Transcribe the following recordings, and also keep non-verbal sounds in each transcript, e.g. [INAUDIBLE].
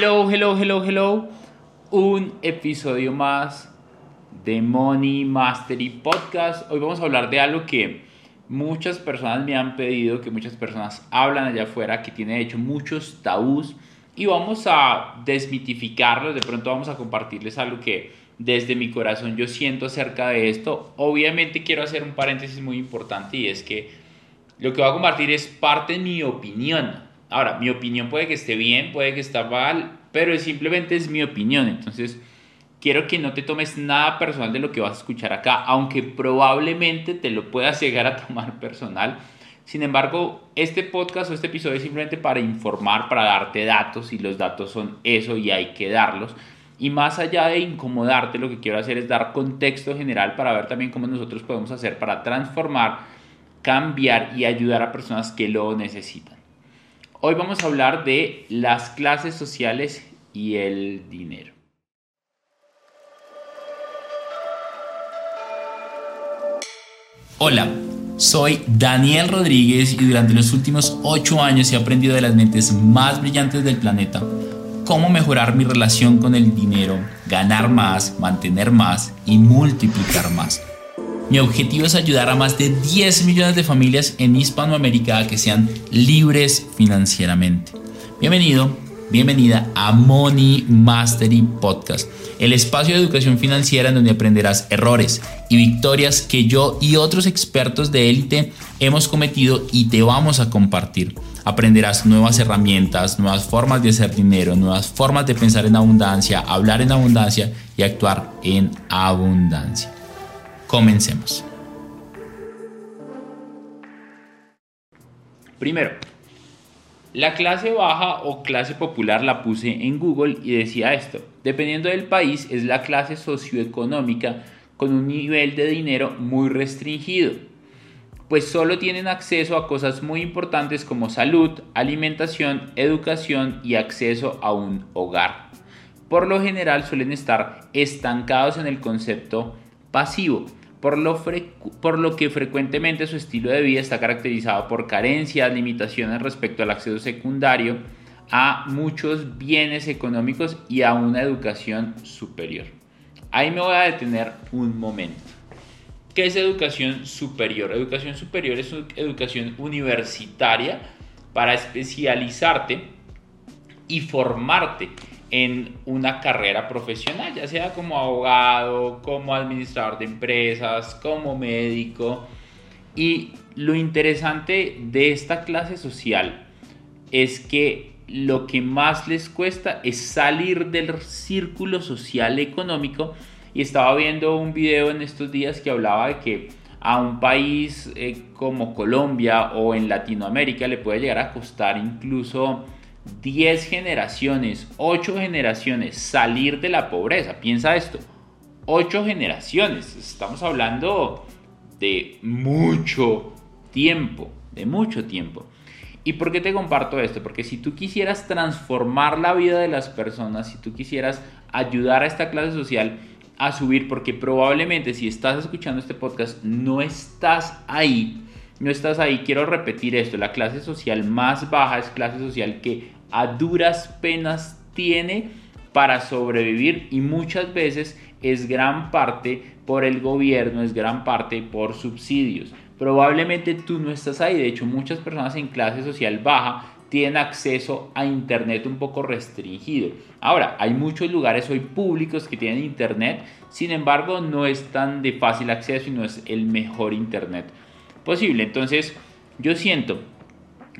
Hello, hello, hello, hello. Un episodio más de Money Mastery Podcast. Hoy vamos a hablar de algo que muchas personas me han pedido, que muchas personas hablan allá afuera, que tiene de hecho muchos tabús y vamos a desmitificarlos. De pronto vamos a compartirles algo que desde mi corazón yo siento acerca de esto. Obviamente quiero hacer un paréntesis muy importante y es que lo que voy a compartir es parte de mi opinión Ahora, mi opinión puede que esté bien, puede que esté mal, pero simplemente es mi opinión. Entonces, quiero que no te tomes nada personal de lo que vas a escuchar acá, aunque probablemente te lo puedas llegar a tomar [LAUGHS] personal. Sin embargo, este podcast o este episodio es simplemente para informar, para darte datos y los datos son eso y hay que darlos. Y más allá de incomodarte, lo que quiero hacer es dar contexto general para ver también cómo nosotros podemos hacer para transformar, cambiar y ayudar a personas que lo necesitan. Hoy vamos a hablar de las clases sociales y el dinero. Hola, soy Daniel Rodríguez y durante los últimos 8 años he aprendido de las mentes más brillantes del planeta cómo mejorar mi relación con el dinero, ganar más, mantener más y multiplicar más. Mi objetivo es ayudar a más de 10 millones de familias en Hispanoamérica a que sean libres financieramente. Bienvenido, bienvenida a Money Mastery Podcast, el espacio de educación financiera en donde aprenderás errores y victorias que yo y otros expertos de élite hemos cometido y te vamos a compartir. Aprenderás nuevas herramientas, nuevas formas de hacer dinero, nuevas formas de pensar en abundancia, hablar en abundancia y actuar en abundancia. Comencemos. Primero, la clase baja o clase popular la puse en Google y decía esto. Dependiendo del país, es la clase socioeconómica con un nivel de dinero muy restringido, pues solo tienen acceso a cosas muy importantes como salud, alimentación, educación y acceso a un hogar. Por lo general suelen estar estancados en el concepto pasivo, por lo, que frecuentemente su estilo de vida está caracterizado por carencias, limitaciones respecto al acceso secundario a muchos bienes económicos y a una educación superior. Ahí me voy a detener un momento. ¿Qué es educación superior? Educación superior es educación universitaria para especializarte y formarte en una carrera profesional, ya sea como abogado, como administrador de empresas, como médico. Y lo interesante de esta clase social es que lo que más les cuesta es salir del círculo social económico. Y estaba viendo un video en estos días que hablaba de que a un país eh, como Colombia o en Latinoamérica le puede llegar a costar incluso 10 generaciones, 8 generaciones salir de la pobreza. Piensa esto, 8 generaciones. Estamos hablando de mucho tiempo, de mucho tiempo. ¿Y por qué te comparto esto? Porque si tú quisieras transformar la vida de las personas, si tú quisieras ayudar a esta clase social a subir, porque probablemente si estás escuchando este podcast no estás ahí, no estás ahí, quiero repetir esto, la clase social más baja es clase social que a duras penas tiene para sobrevivir y muchas veces es gran parte por el gobierno, es gran parte por subsidios. Probablemente tú no estás ahí, de hecho muchas personas en clase social baja tienen acceso a internet un poco restringido. Ahora, hay muchos lugares hoy públicos que tienen internet, sin embargo no es tan de fácil acceso y no es el mejor internet posible. Entonces, yo siento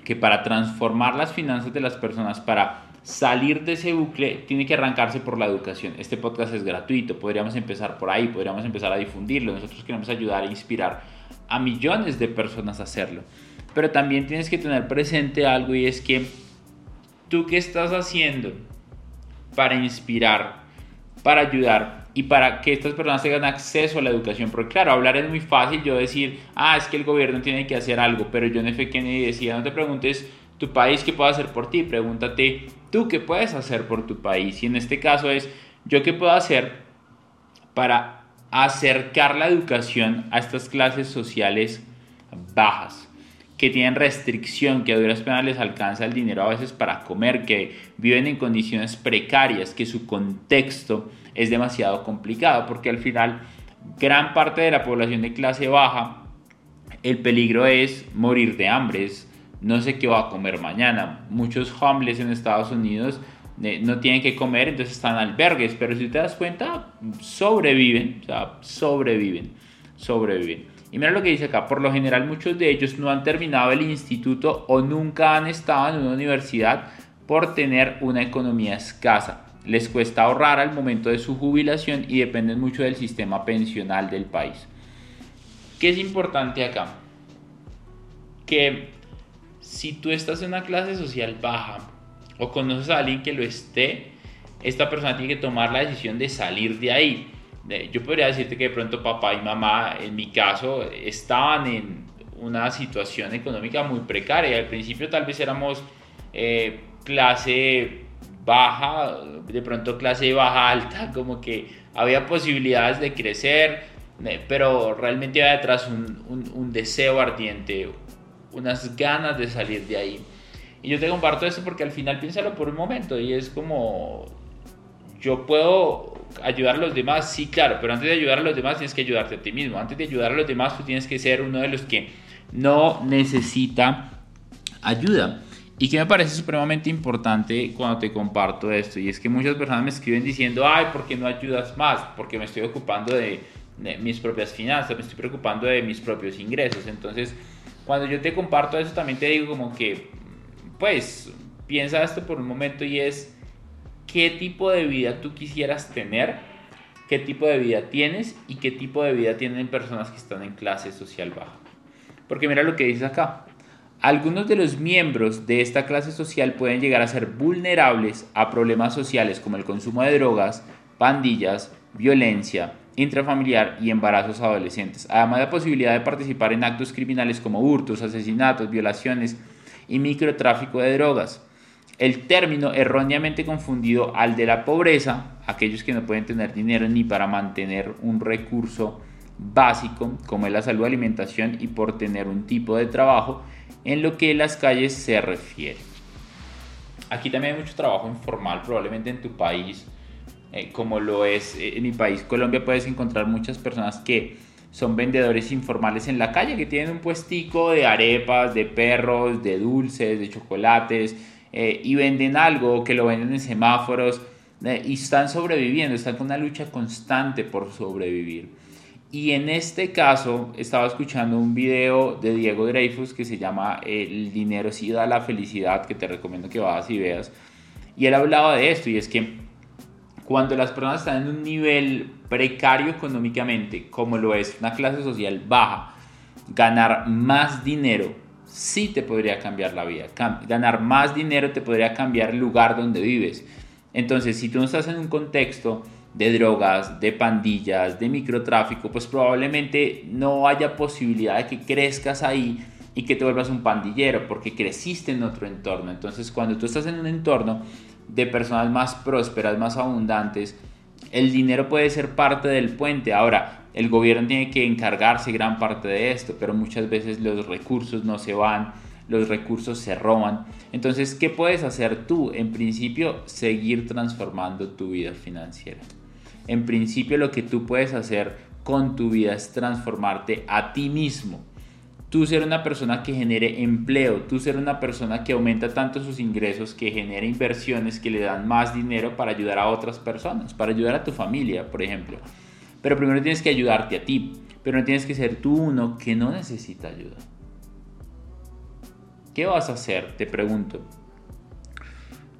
que para transformar las finanzas de las personas, para salir de ese bucle, tiene que arrancarse por la educación. Este podcast es gratuito, podríamos empezar por ahí, podríamos empezar a difundirlo. Nosotros queremos ayudar a inspirar a millones de personas a hacerlo. Pero también tienes que tener presente algo y es que tú qué estás haciendo para inspirar, para ayudar y para que estas personas tengan acceso a la educación. Porque claro, hablar es muy fácil, yo decir, ah, es que el gobierno tiene que hacer algo, pero John F. Kennedy decía, no te preguntes tu país qué puede hacer por ti, pregúntate tú qué puedes hacer por tu país. Y en este caso es, yo qué puedo hacer para acercar la educación a estas clases sociales bajas. que tienen restricción, que a duras penas les alcanza el dinero a veces para comer, que viven en condiciones precarias, que su contexto es demasiado complicado, porque al final gran parte de la población de clase baja, el peligro es morir de hambre, no sé qué va a comer mañana. Muchos homeless en Estados Unidos eh, no tienen que comer, entonces están albergues, pero si te das cuenta, sobreviven, sobreviven, sobreviven. Y mira lo que dice acá, por lo general muchos de ellos no han terminado el instituto o nunca han estado en una universidad por tener una economía escasa. Les cuesta ahorrar al momento de su jubilación y dependen mucho del sistema pensional del país. ¿Qué es importante acá? Que si tú estás en una clase social baja o conoces a alguien que lo esté, esta persona tiene que tomar la decisión de salir de ahí. Yo podría decirte que de pronto papá y mamá, en mi caso, estaban en una situación económica muy precaria. Al principio tal vez éramos eh, clase baja, de pronto clase baja alta, como que había posibilidades de crecer, pero realmente había detrás un, deseo ardiente, unas ganas de salir de ahí. Y yo te comparto esto porque al final piénsalo por un momento y es como, yo puedo ayudar a los demás, sí, claro, pero antes de ayudar a los demás tienes que ayudarte a ti mismo. Antes de ayudar a los demás tú tienes que ser uno de los que no necesita ayuda. Y que me parece supremamente importante cuando te comparto esto, y es que muchas personas me escriben diciendo, ay, ¿por qué no ayudas más? Porque me estoy ocupando de, mis propias finanzas, me estoy preocupando de mis propios ingresos. Entonces, cuando yo te comparto eso, también te digo como que, pues, piensa esto por un momento y es, ¿qué tipo de vida tú quisieras tener? ¿Qué tipo de vida tienes? ¿Y qué tipo de vida tienen personas que están en clase social baja? Porque mira lo que dice acá. Algunos de los miembros de esta clase social pueden llegar a ser vulnerables a problemas sociales como el consumo de drogas, pandillas, violencia intrafamiliar y embarazos adolescentes, además de la posibilidad de participar en actos criminales como hurtos, asesinatos, violaciones y microtráfico de drogas. El término erróneamente confundido al de la pobreza, aquellos que no pueden tener dinero ni para mantener un recurso básico como es la salud, alimentación y por tener un tipo de trabajo, en lo que las calles se refiere. Aquí también hay mucho trabajo informal, probablemente en tu país, eh, como lo es eh, en mi país, Colombia, puedes encontrar muchas personas que son vendedores informales en la calle, que tienen un puestico de arepas, de perros, de dulces, de chocolates, eh, y venden algo, que lo venden en semáforos, y están sobreviviendo, están con una lucha constante por sobrevivir. Y en este caso estaba escuchando un video de Diego Dreyfus que se llama El dinero sí da la felicidad, que te recomiendo que vayas y veas. Y él hablaba de esto y es que cuando las personas están en un nivel precario económicamente, como lo es una clase social baja, ganar más dinero sí te podría cambiar la vida. Ganar más dinero te podría cambiar el lugar donde vives. Entonces, si tú no estás en un contexto de drogas, de pandillas, de microtráfico, pues probablemente no haya posibilidad de que crezcas ahí y que te vuelvas un pandillero, porque creciste en otro entorno. Entonces, cuando tú estás en un entorno de personas más prósperas, más abundantes, el dinero puede ser parte del puente. Ahora, el gobierno tiene que encargarse gran parte de esto, pero muchas veces los recursos no se van, los recursos se roban. Entonces, ¿qué puedes hacer tú? En principio, seguir transformando tu vida financiera. En principio lo que tú puedes hacer con tu vida es transformarte a ti mismo. Tú ser una persona que genere empleo, tú ser una persona que aumenta tanto sus ingresos, que genera inversiones que le dan más dinero para ayudar a otras personas, para ayudar a tu familia, por ejemplo. Pero primero tienes que ayudarte a ti, pero no tienes que ser tú uno que no necesita ayuda. ¿Qué vas a hacer? Te pregunto.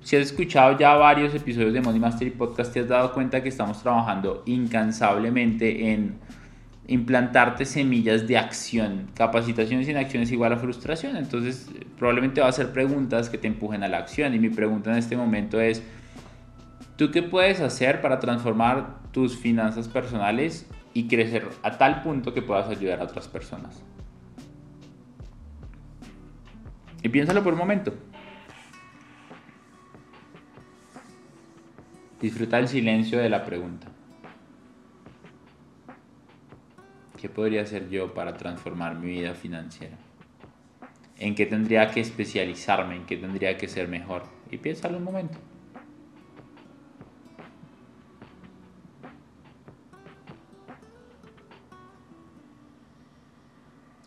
Si has escuchado ya varios episodios de Money Mastery Podcast, te has dado cuenta que estamos trabajando incansablemente en implantarte semillas de acción. Capacitación sin acción es igual a frustración. Entonces, probablemente va a hacer preguntas que te empujen a la acción. Y mi pregunta en este momento es, ¿tú qué puedes hacer para transformar tus finanzas personales y crecer a tal punto que puedas ayudar a otras personas? Y piénsalo por un momento. Disfruta el silencio de la pregunta. ¿Qué podría hacer yo para transformar mi vida financiera? en qué tendría que especializarme, en qué tendría que ser mejor. Y piénsalo un momento.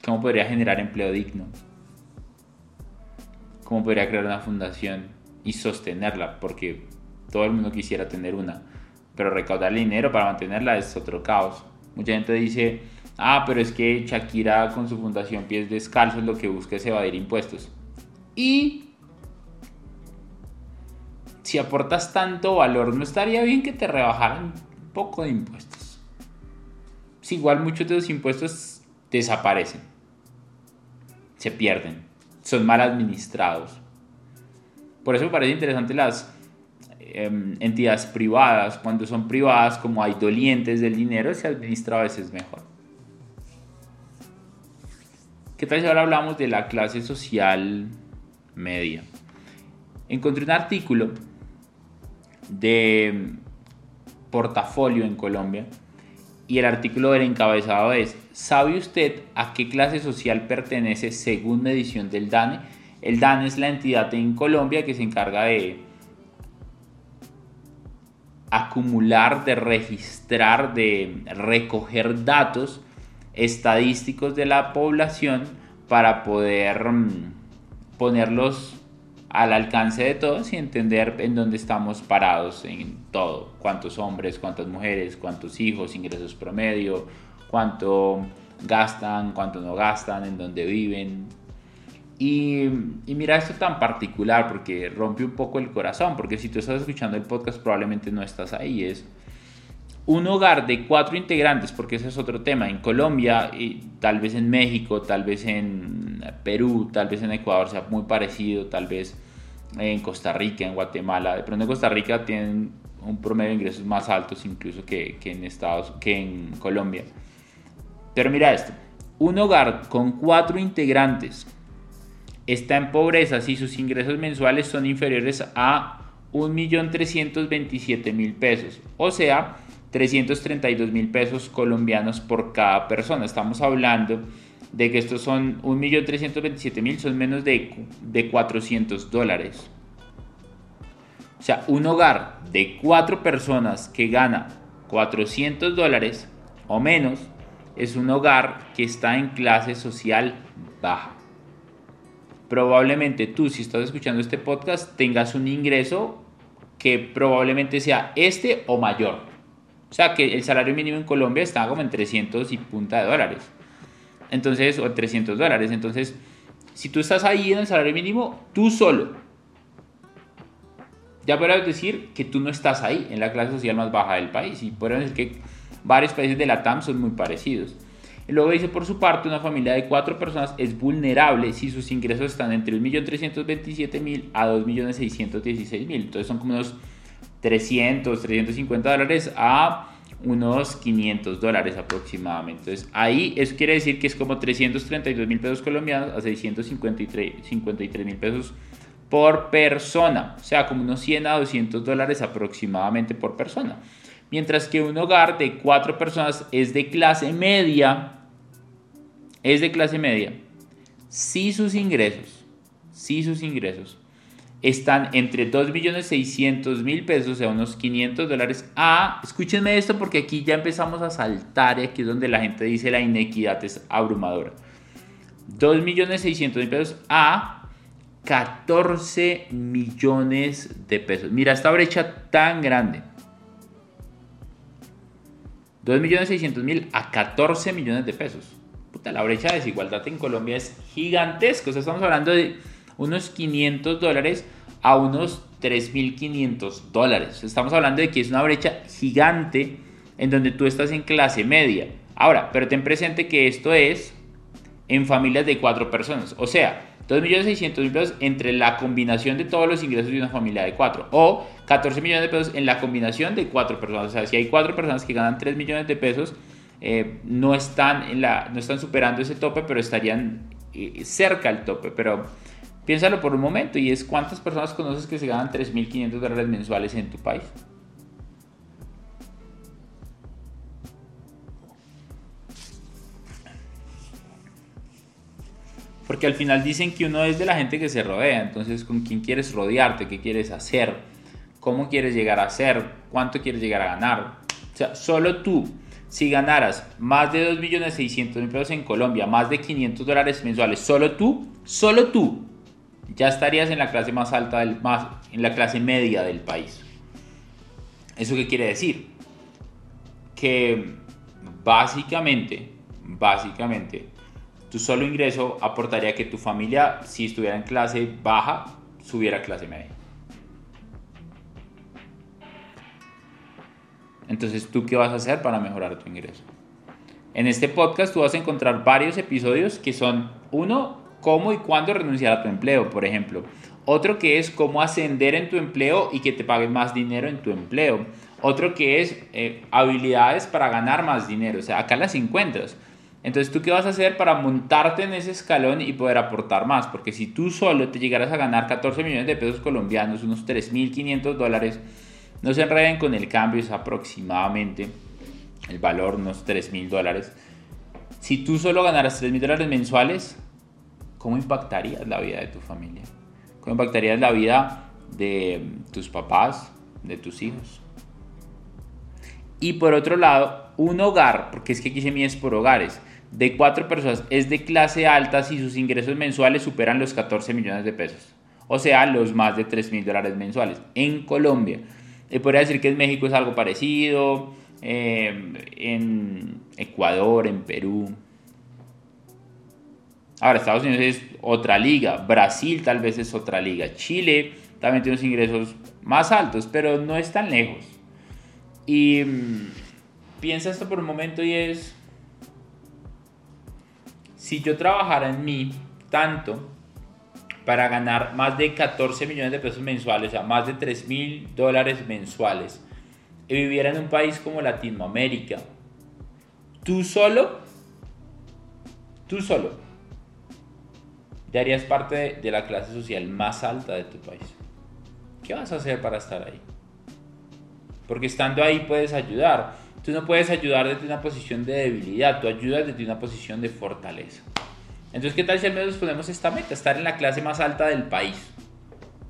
¿Cómo podría generar empleo digno? ¿Cómo podría crear una fundación y sostenerla? Porque todo el mundo quisiera tener una, pero recaudar dinero para mantenerla es otro caos. Mucha gente dice, ah, pero es que Shakira con su fundación Pies Descalzos lo que busca es evadir impuestos. Y si aportas tanto valor, ¿no estaría bien que te rebajaran un poco de impuestos? Si igual muchos de los impuestos desaparecen, se pierden, son mal administrados. Por eso me parece interesante las Em, entidades privadas. Cuando son privadas, como hay dolientes del dinero, se administra a veces mejor. ¿Qué tal si ahora hablamos de la clase social media? Encontré un artículo de portafolio en Colombia y el artículo del encabezado es ¿Sabe usted a qué clase social pertenece según medición del DANE? El DANE es la entidad en Colombia que se encarga de acumular, de registrar, de recoger datos estadísticos de la población para poder mm, ponerlos al alcance de todos y entender en dónde estamos parados en todo, cuántos hombres, cuántas mujeres, cuántos hijos, ingresos promedio, cuánto gastan, cuánto no gastan, en dónde viven, y, mira esto tan particular porque rompe un poco el corazón, porque si tú estás escuchando el podcast probablemente no estás ahí. Es un hogar de cuatro integrantes, porque ese es otro tema. En Colombia, y tal vez en México, tal vez en Perú, tal vez en Ecuador sea muy parecido, tal vez en Costa Rica, en Guatemala. De pronto en Costa Rica tienen un promedio de ingresos más altos incluso que, que en Estados, que en Colombia. Pero mira esto, un hogar con cuatro integrantes está en pobreza si sus ingresos mensuales son inferiores a 1.327.000 pesos, o sea, 332.000 pesos colombianos por cada persona. Estamos hablando de que estos son 1.327.000, son menos de, de 400 dólares. O sea, un hogar de cuatro personas que gana 400 dólares o menos es un hogar que está en clase social baja probablemente tú, si estás escuchando este podcast, tengas un ingreso que probablemente sea este o mayor. O sea, que el salario mínimo en Colombia está como en 300 y punta de dólares. Entonces, o 300 dólares. Entonces, si tú estás ahí en el salario mínimo, tú solo, ya podrás decir que tú no estás ahí, en la clase social más baja del país. Y podemos decir que varios países de la TAM son muy parecidos. Luego dice, por su parte, una familia de cuatro personas es vulnerable si sus ingresos están entre 1.327.000 a 2.616.000. Entonces son como unos 300, 350 dólares a unos 500 dólares aproximadamente. Entonces ahí eso quiere decir que es como 332 mil pesos colombianos a 653 mil pesos por persona. O sea, como unos 100 a 200 dólares aproximadamente por persona mientras que un hogar de cuatro personas es de clase media, es de clase media, si sus ingresos, si sus ingresos están entre 2.600.000 pesos, o sea, unos 500 dólares, a, escúchenme esto porque aquí ya empezamos a saltar y aquí es donde la gente dice la inequidad es abrumadora. 2.600.000 pesos a 14 millones de pesos. Mira esta brecha tan grande. 2.600.000 a 14 millones de pesos. Puta, la brecha de desigualdad en Colombia es gigantesca. Estamos hablando de unos 500 dólares a unos 3.500 dólares. Estamos hablando de que es una brecha gigante en donde tú estás en clase media. Ahora, pero ten presente que esto es en familias de cuatro personas. O sea, 2.600.000 pesos entre la combinación de todos los ingresos de una familia de 4 o 14 millones de pesos en la combinación de 4 personas. O sea, si hay 4 personas que ganan 3 millones de pesos, eh, no, están no están superando ese tope, pero estarían eh, cerca al tope. Pero piénsalo por un momento y es cuántas personas conoces que se ganan 3.500 dólares mensuales en tu país. ¿Por porque al final dicen que uno es de la gente que se rodea, entonces con quién quieres rodearte, qué quieres hacer, cómo quieres llegar a ser, cuánto quieres llegar a ganar. O sea, solo tú, si ganaras más de 2.600.000 pesos en Colombia, más de 500 dólares mensuales, solo tú, solo tú, ya estarías en la clase más alta, del, más, en la clase media del país. ¿Eso qué quiere decir? Que básicamente, básicamente, tu solo ingreso aportaría que tu familia, si estuviera en clase baja, subiera a clase media. Entonces, ¿tú qué vas a hacer para mejorar tu ingreso? En este podcast tú vas a encontrar varios episodios que son, uno, cómo y cuándo renunciar a tu empleo, por ejemplo. Otro que es cómo ascender en tu empleo y que te paguen más dinero en tu empleo. Otro que es eh, habilidades para ganar más dinero. O sea, acá las encuentras. Entonces, ¿tú qué vas a hacer para montarte en ese escalón y poder aportar más? Porque si tú solo te llegaras a ganar 14 millones de pesos colombianos, unos 3.500 dólares, no se enreden con el cambio, es aproximadamente el valor, unos 3.000 dólares. Si tú solo ganaras 3.000 dólares mensuales, ¿cómo impactarías la vida de tu familia? ¿Cómo impactarías la vida de tus papás, de tus hijos? Y por otro lado, un hogar, porque es que aquí se mide por hogares, de cuatro personas es de clase alta si sus ingresos mensuales superan los 14 millones de pesos. O sea, los más de 3 mil dólares mensuales. En Colombia. Y podría decir que en México es algo parecido, eh, en Ecuador, en Perú. Ahora, Estados Unidos es otra liga, Brasil tal vez es otra liga, Chile también tiene unos ingresos más altos, pero no es tan lejos. Y mm, piensa esto por un momento y es, si yo trabajara en mí tanto para ganar más de 14 millones de pesos mensuales, o sea, más de 3 mil dólares mensuales, y viviera en un país como Latinoamérica, tú solo, tú solo, ya harías parte de la clase social más alta de tu país. ¿Qué vas a hacer para estar ahí? Porque estando ahí puedes ayudar. Tú no puedes ayudar desde una posición de debilidad, tú ayudas desde una posición de fortaleza. Entonces, ¿qué tal si al menos ponemos esta meta? Estar en la clase más alta del país.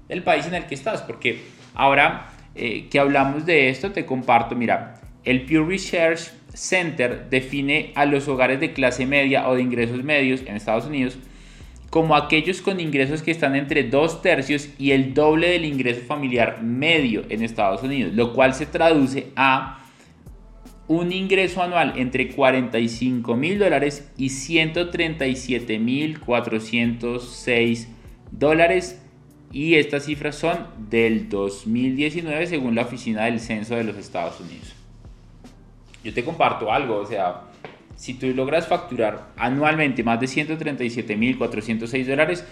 Del país en el que estás. Porque ahora eh, que hablamos de esto, te comparto, mira, el Pew Research Center define a los hogares de clase media o de ingresos medios en Estados Unidos como aquellos con ingresos que están entre dos tercios y el doble del ingreso familiar medio en Estados Unidos, lo cual se traduce a un ingreso anual entre 45 mil dólares y 137 mil 406 dólares y estas cifras son del 2019 según la oficina del censo de los Estados Unidos. Yo te comparto algo, o sea, si tú logras facturar anualmente más de 137.406 dólares,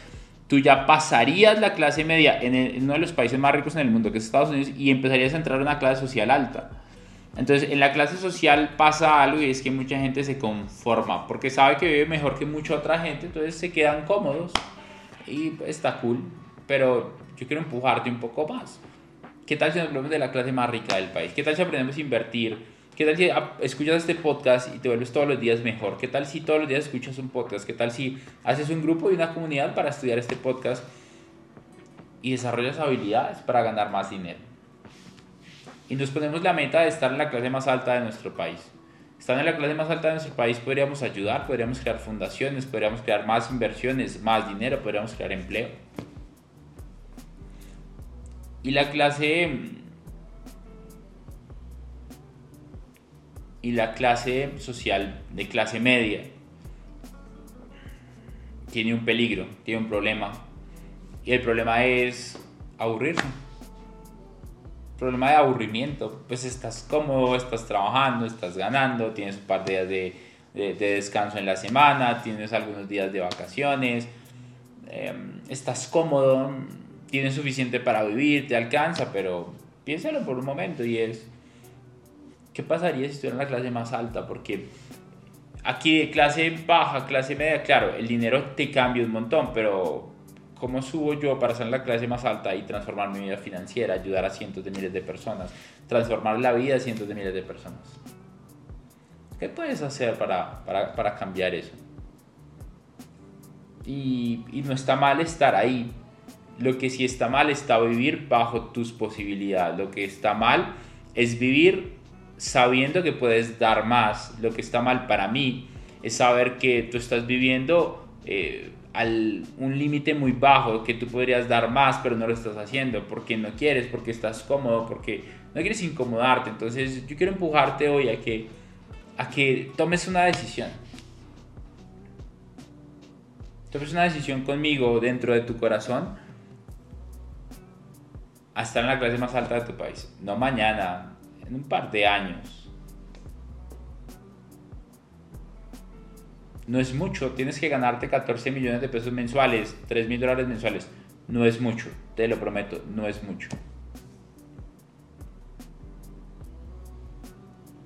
tú ya pasarías la clase media en, uno de los países más ricos en el mundo, que es Estados Unidos, y empezarías a entrar a una clase social alta. Entonces, en la clase social pasa algo y es que mucha gente se conforma porque sabe que vive mejor que mucha otra gente, entonces se quedan cómodos y está cool. Pero yo quiero empujarte un poco más. ¿Qué tal si nos hablamos de la clase más rica del país? ¿Qué tal si aprendemos a invertir? ¿Qué tal si escuchas este podcast y te vuelves todos los días mejor? ¿Qué tal si todos los días escuchas un podcast? ¿Qué tal si haces un grupo y una comunidad para estudiar este podcast y desarrollas habilidades para ganar más dinero? Y nos ponemos la meta de estar en la clase más alta de nuestro país. Estando en la clase más alta de nuestro país podríamos ayudar, podríamos crear fundaciones, podríamos crear más inversiones, más dinero, podríamos crear empleo. Y la clase y la clase social de clase media tiene un peligro, tiene un problema. Y el problema es aburrirse. Problema de aburrimiento. Pues estás cómodo, estás trabajando, estás ganando, tienes un par de días de, de, descanso en la semana, tienes algunos días de vacaciones, em, estás cómodo, tienes suficiente para vivir, te alcanza, pero piénsalo por un momento y es ¿Qué pasaría si estuviera en la clase más alta? Porque aquí de clase baja, clase media, claro, el dinero te cambia un montón, pero ¿cómo subo yo para estar en la clase más alta y transformar mi vida financiera, ayudar a cientos de miles de personas, transformar la vida de cientos de miles de personas? ¿Qué puedes hacer para, para, para cambiar eso? y, y no está mal estar ahí. Lo que sí está mal está vivir bajo tus posibilidades. Lo que está mal es vivir sabiendo que puedes dar más. Lo que está mal para mí es saber que tú estás viviendo eh, un límite muy bajo, que tú podrías dar más, pero no lo estás haciendo porque no quieres, porque estás cómodo, porque no quieres incomodarte. Entonces yo quiero empujarte hoy a que, a que tomes una decisión. Tomes una decisión conmigo dentro de tu corazón a estar en la clase más alta de tu país. No mañana, en un par de años. No es mucho, tienes que ganarte 14 millones de pesos mensuales, 3 mil dólares mensuales. No es mucho, te lo prometo, no es mucho.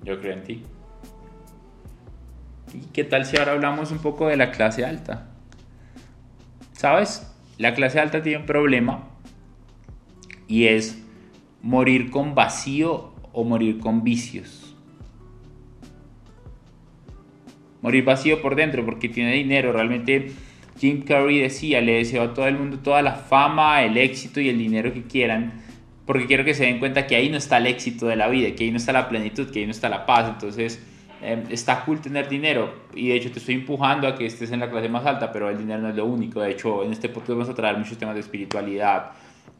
Yo creo en ti. ¿Y qué tal si ahora hablamos un poco de la clase alta? ¿Sabes? La clase alta tiene un problema y es morir con vacío o morir con vicios. Morir vacío por dentro porque tiene dinero. Realmente Jim Carrey decía, le deseo a todo el mundo toda la fama, el éxito y el dinero que quieran, porque quiero que se den cuenta que ahí no está el éxito de la vida, que ahí no está la plenitud, que ahí no está la paz. Entonces, em, está cool tener dinero y de hecho te estoy empujando a que estés en la clase más alta, pero el dinero no es lo único. De hecho, en este podcast vamos a traer muchos temas de espiritualidad,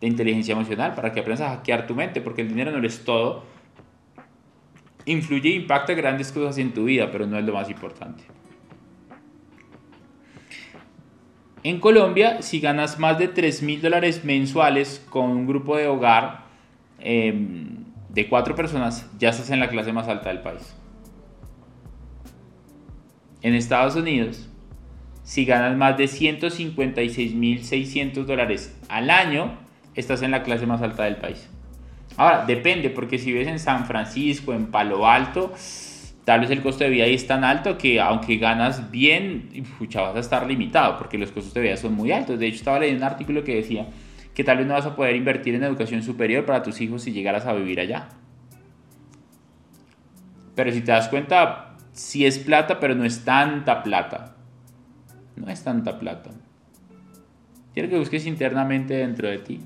de inteligencia emocional, para que aprendas a hackear tu mente, porque el dinero no es todo. Influye e impacta grandes cosas en tu vida, pero no es lo más importante. En Colombia, si ganas más de 3 mil dólares mensuales con un grupo de hogar em, de cuatro personas, ya estás en la clase más alta del país. En Estados Unidos, si ganas más de 156 mil 600 dólares al año, estás en la clase más alta del país. Ahora, depende, porque si vives en San Francisco, en Palo Alto, tal vez el costo de vida ahí es tan alto que aunque ganas bien, pucha, vas a estar limitado, porque los costos de vida son muy altos. De hecho, estaba leyendo un artículo que decía que tal vez no vas a poder invertir en educación superior para tus hijos si llegaras a vivir allá. Pero si te das cuenta, sí es plata, pero no es tanta plata. No es tanta plata. Quiero que busques internamente dentro de ti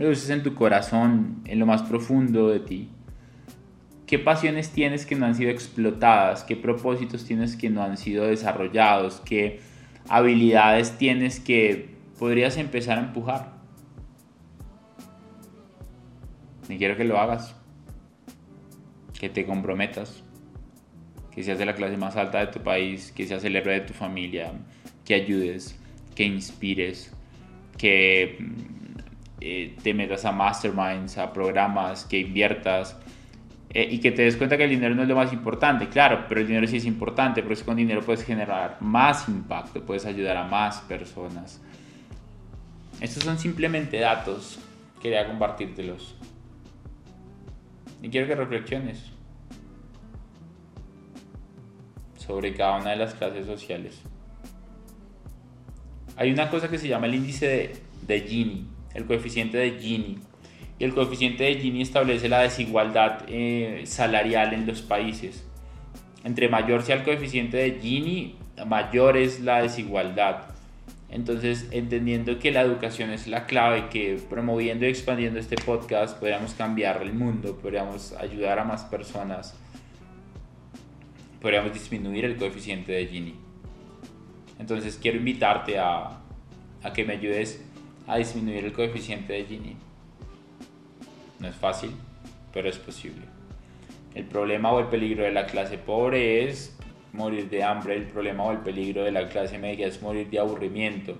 lo en tu corazón, en lo más profundo de ti. ¿Qué pasiones tienes que no han sido explotadas? ¿Qué propósitos tienes que no han sido desarrollados? ¿Qué habilidades tienes que podrías empezar a empujar? Y quiero que lo hagas. Que te comprometas. Que seas de la clase más alta de tu país. Que seas el héroe de tu familia. Que ayudes. Que inspires. Que eh, te metas a masterminds, a programas, que inviertas eh, y que te des cuenta que el dinero no es lo más importante, claro, pero el dinero sí es importante, es con dinero puedes generar más impacto, puedes ayudar a más personas. Estos son simplemente datos, quería compartírtelos. Y quiero que reflexiones sobre cada una de las clases sociales. Hay una cosa que se llama el índice de Gini el coeficiente de Gini. Y el coeficiente de Gini establece la desigualdad eh, salarial en los países. Entre mayor sea el coeficiente de Gini, mayor es la desigualdad. Entonces, entendiendo que la educación es la clave, que promoviendo y expandiendo este podcast podríamos cambiar el mundo, podríamos ayudar a más personas, podríamos disminuir el coeficiente de Gini. Entonces, quiero invitarte a, a que me ayudes a disminuir el coeficiente de Gini. No es fácil, pero es posible. El problema o el peligro de la clase pobre es morir de hambre, el problema o el peligro de la clase media es morir de aburrimiento.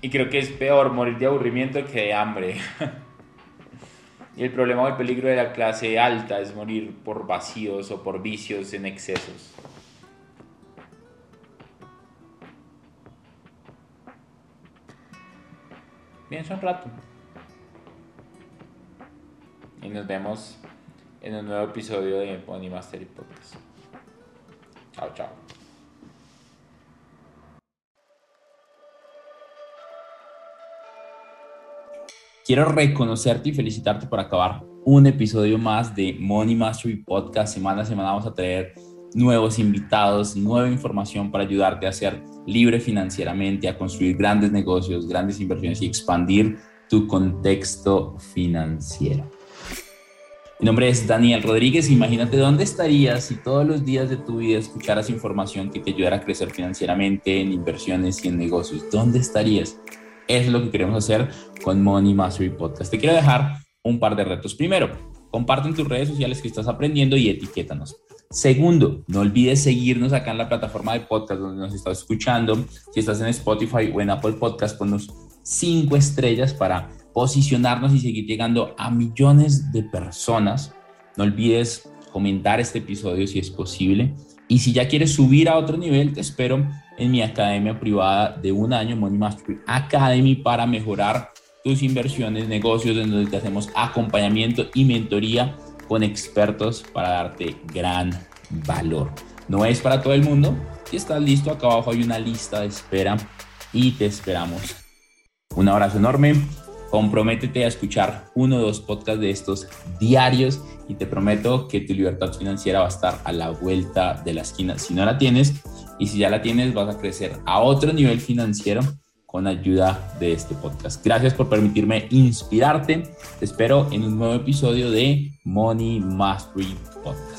Y creo que es peor morir de aburrimiento que de hambre. [LAUGHS] y el problema o el peligro de la clase alta es morir por vacíos o por vicios en excesos. Piensa un rato. Y nos vemos en un nuevo episodio de Pony Mastery Podcast. Chao, chao. Quiero reconocerte y felicitarte por acabar un episodio más de Money Mastery Podcast. Semana a semana vamos a traer nuevos invitados, nueva información para ayudarte a ser libre financieramente, a construir grandes negocios, grandes inversiones y expandir tu contexto financiero. Mi nombre es Daniel Rodríguez. Imagínate dónde estarías si todos los días de tu vida escucharas información que te ayudara a crecer financieramente en inversiones y en negocios. ¿Dónde estarías? Es lo que queremos hacer con Money Mastery Podcast. Te quiero dejar un par de retos. Primero, comparte en tus redes sociales que estás aprendiendo y etiquétanos. Segundo, no olvides seguirnos acá en la plataforma de podcast donde nos estás escuchando. Si estás en Spotify o en Apple Podcast, ponnos cinco estrellas para posicionarnos y seguir llegando a millones de personas. No olvides comentar este episodio si es posible. Y si ya quieres subir a otro nivel, te espero en mi academia privada de un año, Money Mastery Academy, para mejorar tus inversiones, negocios, en donde te hacemos acompañamiento y mentoría con expertos para darte gran valor. No es para todo el mundo. Si estás listo, acá abajo hay una lista de espera y te esperamos. Un abrazo enorme Comprométete a escuchar uno o dos podcasts de estos diarios y te prometo que tu libertad financiera va a estar a la vuelta de la esquina. Si no la tienes y si ya la tienes, vas a crecer a otro nivel financiero con ayuda de este podcast. Gracias por permitirme inspirarte. Te espero en un nuevo episodio de Money Mastery Podcast.